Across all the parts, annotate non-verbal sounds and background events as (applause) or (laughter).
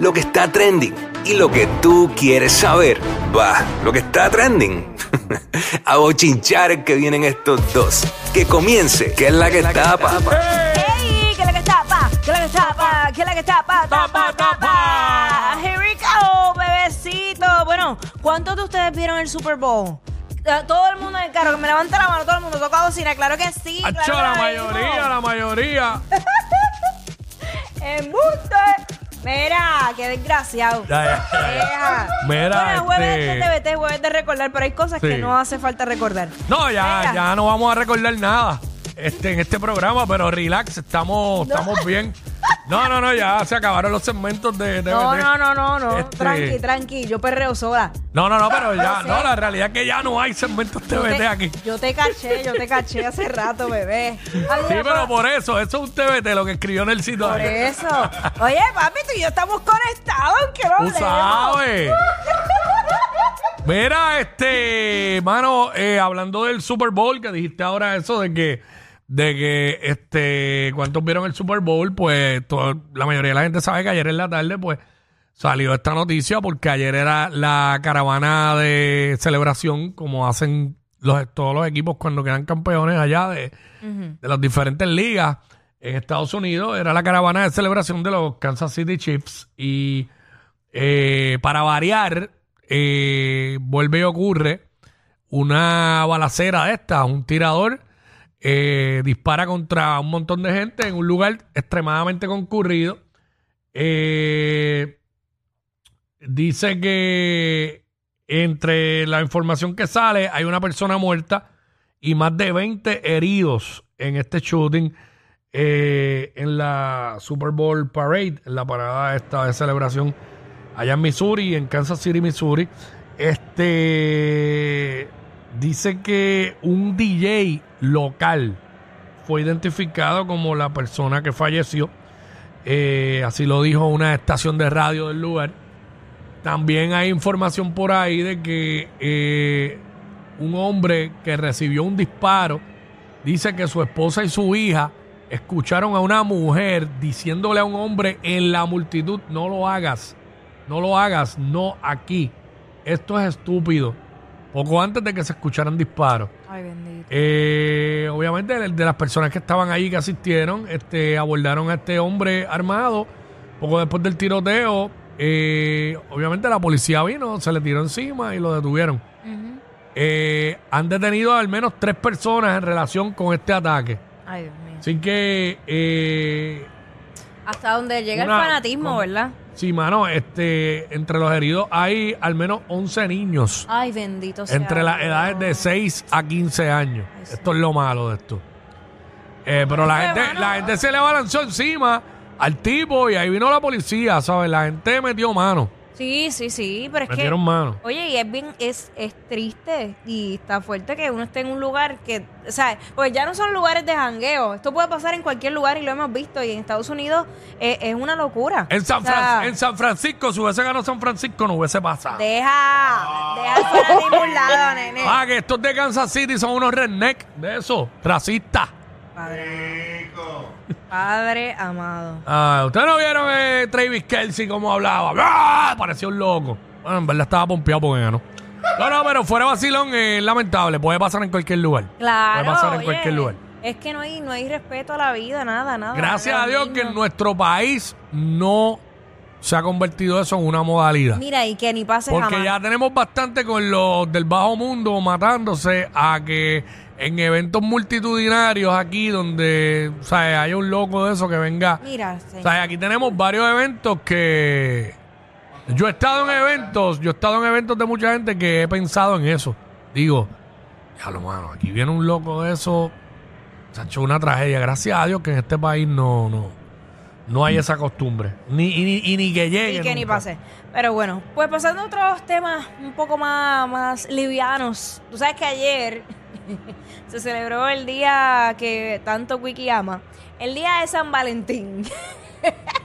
Lo que está trending y lo que tú quieres saber. Va, lo que está trending. (laughs) A bochinchar que vienen estos dos. Que comience, que es la que tapa. ¡Ey! ¿Qué es la que tapa? ¿Qué es la que tapa? ¿Qué es la que tapa? Tapa, tapa. Here we go, bebecito. Bueno, ¿cuántos de ustedes vieron el Super Bowl? Eh, Todo el mundo en el carro, que me levante la mano, todo el mundo toca bocina, claro que sí. Claro la que mayoría, la mayoría. (laughs) ¡Embuste! Mira, qué desgraciado. Ya, ya, ya, ya. Deja. Mira, Bueno, jueves este- de TBT, jueves de recordar, pero hay cosas que Sí. no hace falta recordar. No, ya, Mira. ya no vamos a recordar nada este, en este programa, pero relax, estamos, estamos bien. (laughs) No, no, no, ya se acabaron los segmentos de TVT. No, no, no, no, no. Este- Tranqui, tranqui. Yo perreo sola. No, no, no, pero (laughs) ya, no, la realidad es que ya no hay segmentos Yo te- aquí. Yo te caché, yo te caché hace rato, bebé. Ay, Sí, pero por eso, eso es un TVT, lo que escribió en el sitio. Por eso. Oye, papi, tú y yo estamos conectados, que hablemos. sabes. (laughs) Mira, este, mano, eh, hablando del Super Bowl, que dijiste ahora eso de que, de que, este, ¿cuántos vieron el Super Bowl? Pues la mayoría de la gente sabe que ayer en la tarde, pues, salió esta noticia porque ayer era la caravana de celebración, como hacen los, todos los equipos cuando quedan campeones allá de, de las diferentes ligas en Estados Unidos. Era la caravana de celebración de los Kansas City Chiefs y eh, para variar, eh, vuelve y ocurre una balacera de esta, un tirador eh, dispara contra un montón de gente en un lugar extremadamente concurrido. Eh, dice que entre la información que sale hay una persona muerta y más de 20 heridos en este shooting eh, en la Super Bowl Parade, en la parada esta de celebración allá en Missouri, en Kansas City, Missouri. Este dice que un DJ local fue identificado como la persona que falleció. Eh, así lo dijo una estación de radio del lugar. También hay información por ahí de que eh, un hombre que recibió un disparo dice que su esposa y su hija escucharon a una mujer diciéndole a un hombre en la multitud, no lo hagas, no lo hagas, no aquí. Esto es estúpido. Poco antes de que se escucharan disparos. Ay, bendito. Eh, obviamente, de, de las personas que estaban allí, que asistieron, este, abordaron a este hombre armado. Poco después del tiroteo, eh, obviamente la policía vino, se le tiró encima y lo detuvieron. Eh, han detenido al menos tres personas en relación con este ataque. Ay, Dios mío. Así que, eh, Hasta donde llega Una- el fanatismo, con- ¿verdad? Sí, mano, este, entre los heridos hay al menos 11 niños. Ay, bendito sea. entre las Dios. edades de 6 a 15 años. Ay, sí. Esto es lo malo de esto. Eh, pero la gente, mano. la gente se le abalanzó encima al tipo y ahí vino la policía, ¿sabes? La gente metió mano. Sí, sí, sí, pero es que. Metieron mano. Oye, y es bien, es, es triste y está fuerte que uno esté en un lugar que, o sea, pues ya no son lugares de jangueo. Esto puede pasar en cualquier lugar y lo hemos visto. Y en Estados Unidos eh, es una locura. En San, O sea, Fran- en San Francisco, si hubiese ganado San Francisco, no hubiese pasado. Deja, deja el fanatismo a un lado, nene. Ah, que estos de Kansas City son unos redneck de eso, racistas. Padre, padre amado. Ah, ¿Ustedes no vieron eh, Travis Kelsey cómo hablaba? ¡Ah! Parecía un loco. Bueno, en verdad estaba pompeado porque ganó. No, no, pero fuera vacilón es lamentable. Puede pasar en cualquier lugar. Claro. Puede pasar en oye, cualquier lugar. Es que no hay, no hay respeto a la vida, nada, nada. Gracias a Dios que en nuestro país no se ha convertido eso en una modalidad. Mira, y que ni pase Porque jamás. ya tenemos bastante con los del bajo mundo matándose a que en eventos multitudinarios aquí donde o sea, haya un loco de eso que venga. Mira, O sea, aquí tenemos varios eventos que yo he estado en eventos, yo he estado en eventos de mucha gente que he pensado en eso. Digo, ya lo mano, aquí viene un loco de eso, se ha hecho una tragedia. Gracias a Dios que en este país no, no, no hay esa costumbre. Ni, y, ni, y ni que llegue. Y que ni nunca. pase. Pero bueno, pues pasando a otros temas un poco más, más livianos. Tú sabes que ayer (laughs) se celebró el día que tanto Wiki ama, el día de San Valentín. (laughs)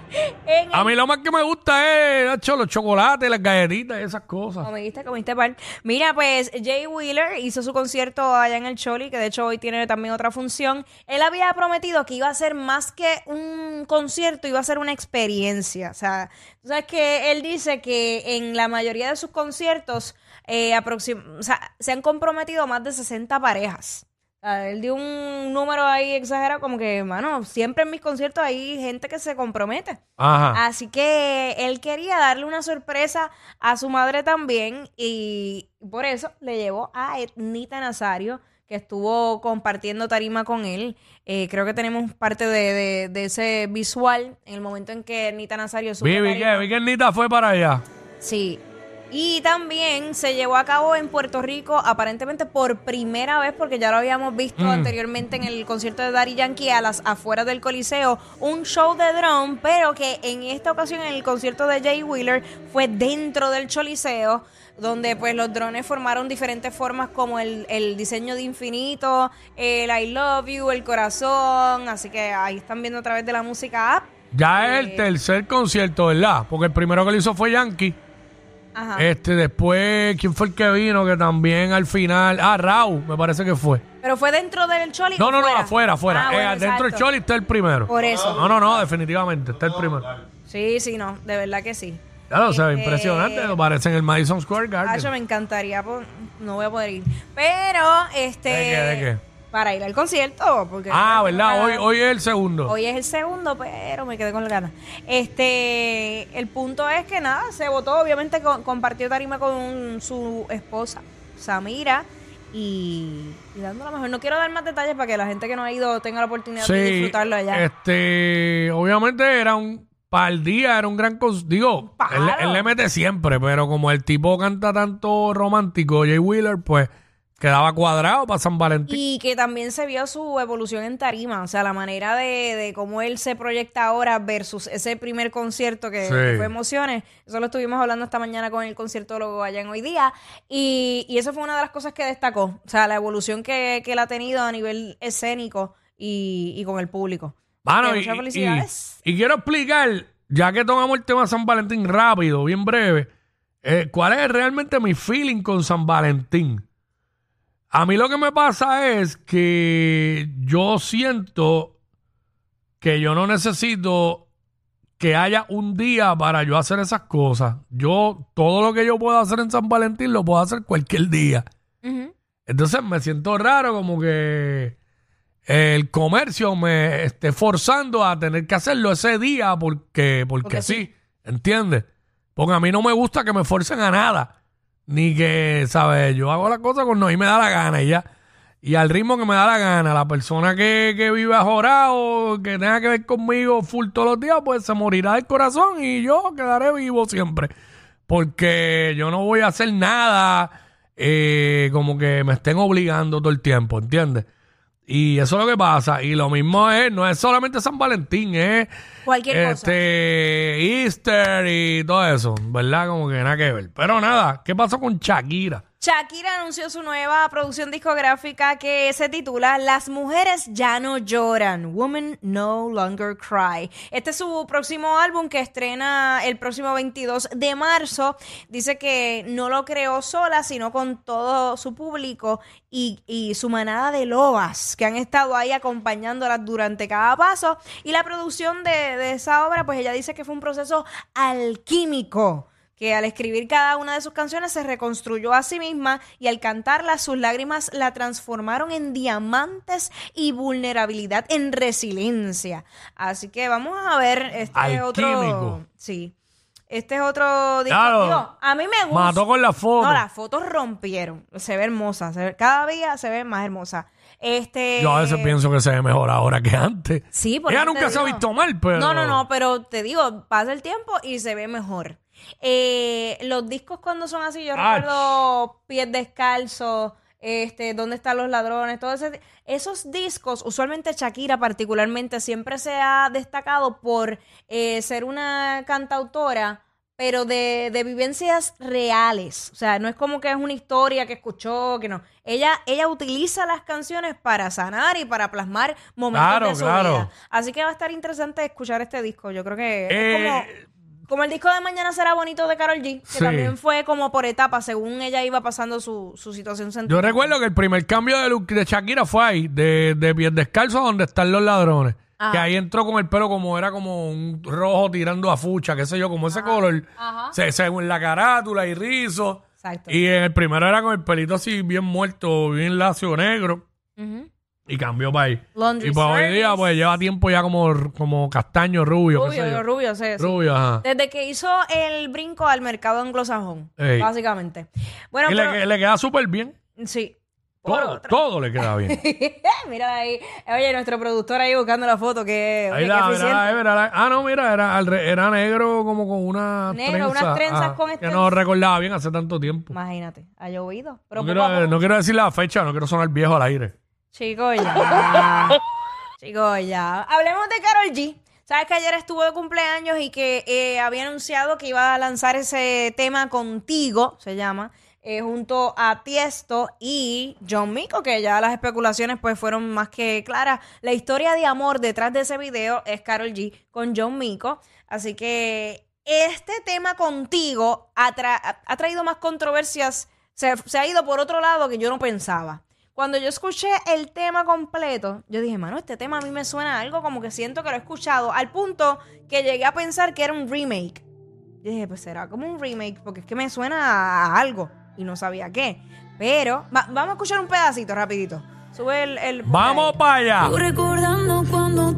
En el- A mí lo más que me gusta es Nacho, los chocolates, las galletitas y esas cosas. Comiste, comiste pan. Mira, pues Jay Wheeler hizo su concierto allá en el Choli, que de hecho hoy tiene también otra función. Él había prometido que iba a ser más que un concierto, iba a ser una experiencia. O sea, tú sabes que él dice que en la mayoría de sus conciertos eh, aproxim- o sea, se han comprometido más de 60 parejas. Sea, él dio un número ahí exagerado, como que, mano, siempre en mis conciertos hay gente que se compromete. Ajá. Así que él quería darle una sorpresa a su madre también y por eso le llevó a Etnita Nazario, que estuvo compartiendo tarima con él. Eh, creo que tenemos parte de, de- de ese visual en el momento en que Etnita Nazario subió Vi, que, vi que Nita fue para allá. Sí. Y también se llevó a cabo en Puerto Rico, aparentemente por primera vez, porque ya lo habíamos visto anteriormente en el concierto de Daddy Yankee a las afueras del Coliseo, un show de drone, pero que en esta ocasión en el concierto de Jay Wheeler fue dentro del Choliseo, donde pues los drones formaron diferentes formas como el, el diseño de infinito, el I love you, el corazón, así que ahí están viendo a través de la música app. Ya es Eh. el tercer concierto, ¿verdad? Porque el primero que lo hizo fue Yankee. Ajá. Este, después, ¿quién fue el que vino? Que también al final. Ah, Raúl, me parece que fue. Pero fue dentro del Choli. No, no, no, fuera? afuera, afuera. Ah, Eh, dentro del exacto. Choli está el primero. Por eso. No, no, no, definitivamente, está el primero. Sí, sí, no, de verdad que sí. Claro, o sea, Este- impresionante. Lo parece en el Madison Square Garden. me encantaría, po- no voy a poder ir. Pero, este. ¿De qué, de qué? Para ir al concierto. Porque Ah, ¿verdad? Hoy, hoy es el segundo. Hoy es el segundo, pero me quedé con la ganas. Este, el punto es que nada, se votó, obviamente co- compartió tarima con su esposa, Samira, y, y dando lo mejor. No quiero dar más detalles para que la gente que no ha ido tenga la oportunidad de disfrutarlo allá. este, obviamente era un para el día, era un gran cons- digo, él, él le mete siempre, pero como el tipo canta tanto romántico, Jay Wheeler, pues quedaba cuadrado para San Valentín. Y que también se vio su evolución en tarima, o sea, la manera de, de cómo él se proyecta ahora versus ese primer concierto que, Sí. fue Emociones. Eso lo estuvimos hablando esta mañana con el conciertólogo allá en Hoy Día. Y, y eso fue una de las cosas que destacó, o sea, la evolución que, que él ha tenido a nivel escénico y, y con el público. Mano, Que y, muchas y- felicidades. y quiero explicar, ya que tomamos el tema San Valentín rápido, bien breve, eh, cuál es realmente mi feeling con San Valentín. A mí lo que me pasa es que yo siento que yo no necesito que haya un día para yo hacer esas cosas. Yo, todo lo que yo puedo hacer en San Valentín lo puedo hacer cualquier día. Entonces me siento raro como que el comercio me esté forzando a tener que hacerlo ese día porque, porque, Porque sí, sí. ¿entiendes? Porque a mí no me gusta que me forcen a nada. Ni que, ¿sabes? Yo hago las cosas cuando a mí me da la gana y ya. Y al ritmo que me da la gana. La persona que, que vive ajorado, que tenga que ver conmigo full todos los días, pues se morirá del corazón y yo quedaré vivo siempre. Porque yo no voy a hacer nada eh, como que me estén obligando todo el tiempo, ¿entiendes? Y eso es lo que pasa. Y lo mismo es, no es solamente San Valentín, es Cualquier cosa. este Easter y todo eso, ¿verdad? Como que nada que ver. Pero nada, ¿qué pasó con Shakira? Shakira anunció su nueva producción discográfica que se titula Las mujeres ya no lloran, Women No Longer Cry. Este es su próximo álbum que estrena el próximo 22 de marzo. Dice que no lo creó sola, sino con todo su público y, su manada de lobas que han estado ahí acompañándolas durante cada paso. Y la producción de esa obra, pues ella dice que fue un proceso alquímico que al escribir cada una de sus canciones se reconstruyó a sí misma y al cantarlas sus lágrimas la transformaron en diamantes y vulnerabilidad en resiliencia. Así que vamos a ver este otro sí. Este es otro disco. Claro. Digo, a mí me gusta. Mató con la foto. No, las fotos rompieron. Se ve hermosa. se ve- cada día se ve más hermosa. Este. Yo a veces pienso que se ve mejor ahora que antes. Sí, por Ella nunca se ha visto mal, pero. No, no, no, pero te digo, pasa el tiempo y se ve mejor. Eh, los discos cuando son así, yo Ach. recuerdo Pies Descalzos, este, ¿Dónde están los ladrones? Todo ese, esos discos, usualmente Shakira particularmente, siempre se ha destacado por eh, ser una cantautora pero de, de vivencias reales. O sea, no es como que es una historia que escuchó, que no. Ella, ella utiliza las canciones para sanar y para plasmar momentos Claro, de su claro. vida. Así que va a estar interesante escuchar este disco. Yo creo que Eh, es como, como el disco de Mañana será bonito de Carol G, que Sí. también fue como por etapas, según ella iba pasando su, su situación Yo sentimental. recuerdo que el primer cambio de look de Shakira fue ahí, de, de pies descalzos a donde están los ladrones. Ajá. Que ahí entró con el pelo como era como un rojo tirando a fucha, qué sé yo, como ese color. Ajá. Se- según la carátula y rizo. Exacto. Y en el primero era con el pelito así bien muerto, bien lacio negro. Ujú. Y cambió para ahí. Laundry y pues hoy día pues lleva tiempo ya como, como castaño, rubio, qué sé Rubio, yo. rubio, sí, sí. Rubio, ajá. Desde que hizo el brinco al mercado anglosajón, Ey. básicamente. Bueno, y pero, le, le queda súper bien. sí. Todo, otra. todo le queda bien. (laughs) Mira ahí. Oye, nuestro productor ahí buscando la foto, que, oye, Ahí qué la, eficiente. mira, mira, la- ah, no, mira, era, al re- era negro como con una Negro, unas trenzas ah, con Que este- no recordaba bien hace tanto tiempo. Imagínate, ha llovido. Pero No poco quiero, poco- no quiero decir la fecha, no quiero sonar viejo al aire. Chicos, ya. (laughs) Chicos, ya. Hablemos de Carol G. Sabes que ayer estuvo de cumpleaños y que eh, había anunciado que iba a lanzar ese tema contigo, se llama, eh, junto a Tiesto y John Mico, que ya las especulaciones pues fueron más que claras. La historia de amor detrás de ese video es Carol G con John Mico. Así que este tema contigo ha, tra- ha traído más controversias, se, se ha ido por otro lado que yo no pensaba. Cuando yo escuché el tema completo, yo dije, mano, este tema a mí me suena a algo como que siento que lo he escuchado, al punto que llegué a pensar que era un remake. Yo dije, pues será como un remake, porque es que me suena a algo y no sabía qué. Pero, va- vamos a escuchar un pedacito rapidito. Sube el... el ¡Vamos para allá! Recordando cuando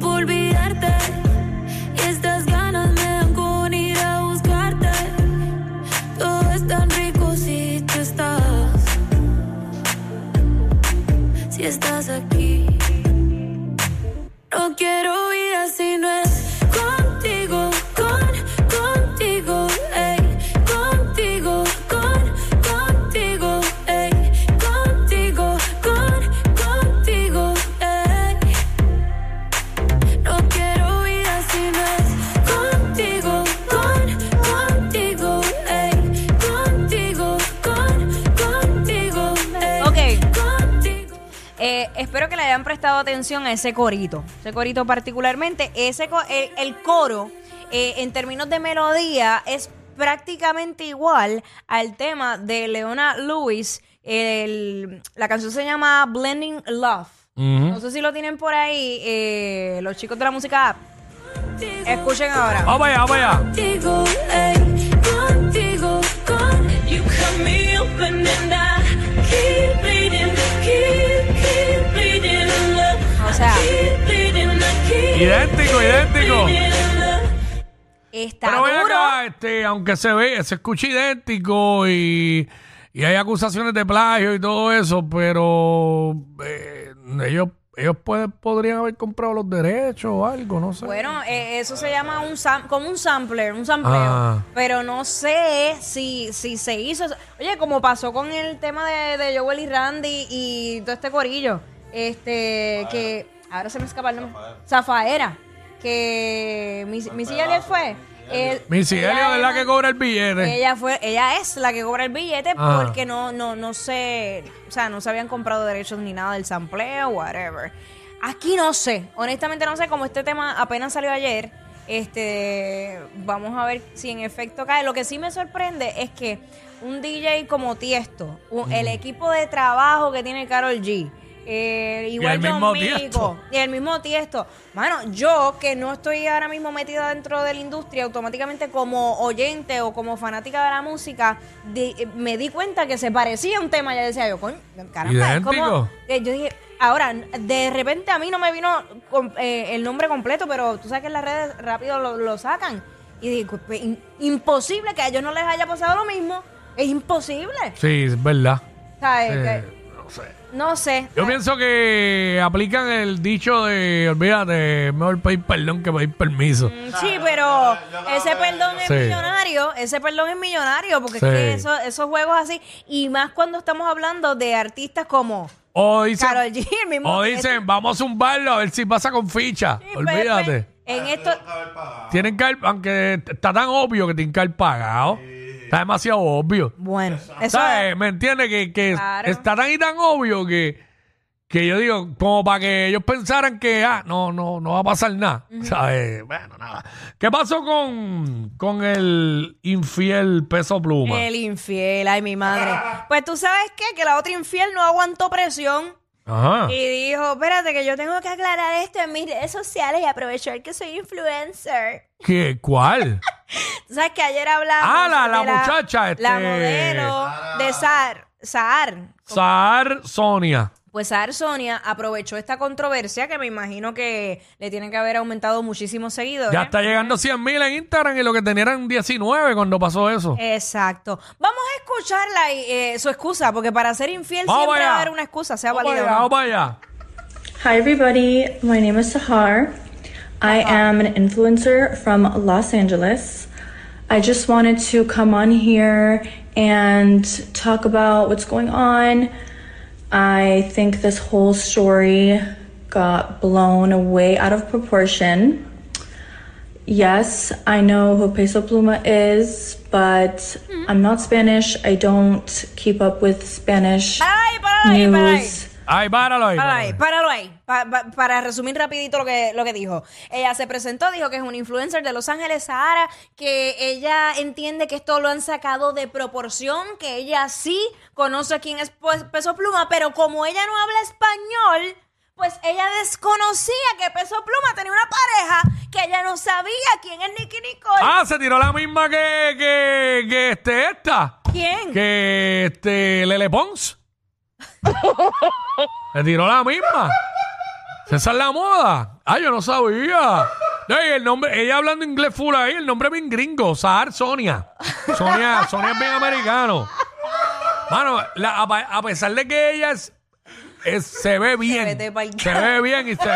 Puedo olvidarte y estas ganas me dan con ir a buscarte. Todo es tan rico si tú estás, si estás aquí. No quiero hayan prestado atención a ese corito. Ese corito particularmente. Ese el, el coro, eh, en términos de melodía, es prácticamente igual al tema de Leona Lewis. El- la canción se llama Blending Love. Ujú. No sé si lo tienen por ahí eh, los chicos de la música app. Escuchen ahora. ¡Vamos allá, vamos allá! Contigo, contigo, con You sea, Idéntico, idéntico. está Pero ven duro. acá, este, aunque se ve, se escucha idéntico y, y hay acusaciones de plagio y todo eso, pero eh, ellos, ellos pueden, podrían haber comprado los derechos o algo, no sé. Bueno, eh, eso se llama un sam- como un sampler, un sampleo. Ah. Pero no sé si, si se hizo. Oye, como pasó con el tema de, de Joel y Randy y todo este corillo. Este, que. Ahora se me escapa el nombre. Zafaera. Que Miss- Missy Elliott fue. El- Missy Elliott es la que cobra el billete. ella fue, ella es la que cobra el billete Ah. porque no, no, no sé, o sea, no se habían comprado derechos ni nada del sampleo, whatever. Aquí no sé, honestamente no sé, como este tema apenas salió ayer, este, vamos a ver si en efecto cae. Lo que sí me sorprende es que un DJ como Tiesto, un- el equipo de trabajo que tiene Carol G, eh, igual el John mismo Tiesto. (laughs) y el mismo Tiesto. Mano, yo que no estoy ahora mismo metida dentro de la industria, automáticamente como oyente o como fanática de la música, di- eh, me di cuenta que se parecía a un tema. Ya decía yo, coño, caramba, es como... Eh, yo dije, ahora, de repente a mí no me vino eh, el nombre completo, pero tú sabes que en las redes rápido lo, lo sacan. Y digo, pues, in- imposible que a ellos no les haya pasado lo mismo. Es imposible. Sí, es verdad. ¿Sabes? Que- no sé. No sé. Yo pienso que aplican el dicho de, olvídate, mejor pedir perdón que pedir permiso. Sí, pero ese perdón es Sí. millonario, ese perdón es millonario, porque Sí. es que eso- esos juegos así, y más cuando estamos hablando de artistas como O dicen, Karol G, el mismo. o dicen, vamos a zumbarlo a ver si pasa con ficha. Sí, Olvídate. Pepe, En esto, Tienen que haber- aunque está tan obvio que tienen que haber pagado. Está demasiado obvio. bueno, eso ¿Sabes? ¿Me entiendes? Que, que Claro. está tan y tan obvio que, que yo digo, como para que ellos pensaran que, ah, no, no, no va a pasar nada. ¿Sabes? Bueno, nada. ¿Qué pasó con, con el infiel peso pluma? el infiel, ay mi madre. Pues tú sabes qué, que la otra infiel no aguantó presión Ajá. y dijo, espérate que yo tengo que aclarar esto en mis redes sociales y aprovechar que soy influencer. ¿Qué? ¿Cuál? (laughs) Tú sabes que ayer hablamos Ah, la- la de muchacha, este- La modelo de Sar, Sar. Sar Sonia. Pues Sar Sonia aprovechó esta controversia que me imagino que le tienen que haber aumentado muchísimos seguidores. Ya está llegando a 100 mil en Instagram y lo que tenían eran 19 cuando pasó eso. Exacto. Vamos a escucharla y eh, su excusa, porque para ser infiel Vamos siempre allá. va a haber una excusa, sea válida vamos allá. Hi, everybody. My name is Sahar. I am an influencer from Los Angeles. I just wanted to come on here and talk about what's going on. I think this whole story got blown way out of proportion. Yes, I know who Peso Pluma is, but I'm not Spanish. I don't keep up with Spanish Ay, páralo ahí, páralo ahí. news. Ay, páralo ahí. Páralo ahí, páralo ahí. Pa- pa- para resumir rapidito lo que, lo que dijo. Ella se presentó, dijo que es una influencer de Los Ángeles, Sahara, que ella entiende que esto lo han sacado de proporción, que ella sí conoce quién es pues, Peso Pluma, pero como ella no habla español, pues ella desconocía que Peso Pluma tenía una pareja, que ella no sabía quién es Nicky Nicole. Ah, se tiró la misma que, que, que este, esta. ¿Quién? Que este, Lele Pons. (laughs) se tiró la misma. Esa es la moda. Ah, yo no sabía. Ey, el nombre, ella hablando inglés full ahí, el nombre es bien gringo, Sahar Sonia. Sonia, Sonia es bien americano. Mano, la- a, pesar de que ella es, es- se ve bien, se ve bien y se,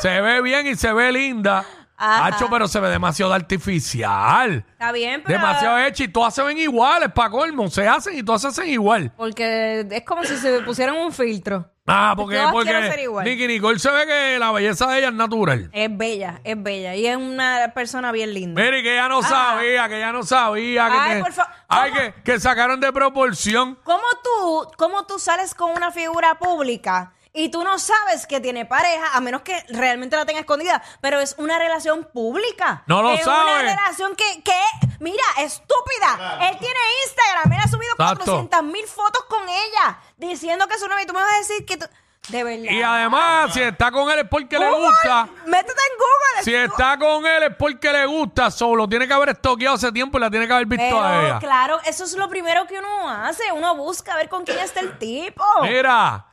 se ve bien y se ve linda. Hacho, pero se ve demasiado artificial. Está bien, pero... Demasiado hecho y todas se ven iguales, para colmo. Se hacen y todas se hacen igual. Porque es como si se pusieran un filtro. Ah, porque, Todas quieren ser igual. Nicky Nicole se ve que la belleza de ella es natural. Es bella, es bella. Y es una persona bien linda. Mire, que ella no Ah. sabía, que ella no sabía. Que, Ay, por fa- ay, que, que sacaron de proporción. ¿Cómo tú, ¿Cómo tú sales con una figura pública y tú no sabes que tiene pareja, a menos que realmente la tenga escondida? Pero es una relación pública. No lo es sabe. una relación que, que, mira, estúpida. Él tiene Instagram, él ha subido Exacto. 400 mil fotos con ella, diciendo que es su novia. Y tú me vas a decir que tú... De verdad. Y además, si está con él es porque le gusta. Métete en Google. Si está con él es porque le gusta. Solo tiene que haber estoqueado hace tiempo y la tiene que haber visto a ella. claro, eso es lo primero que uno hace. Uno busca ver con quién está el tipo. Mira,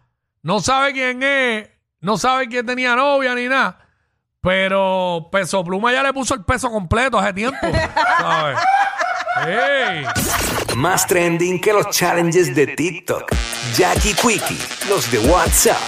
no sabe quién es, no sabe quién tenía novia ni nada. Pero Peso Pluma ya le puso el peso completo hace tiempo. (laughs) ¿sabes? Ey. Más trending que los challenges de TikTok. Jackie Quickie, los de WhatsApp,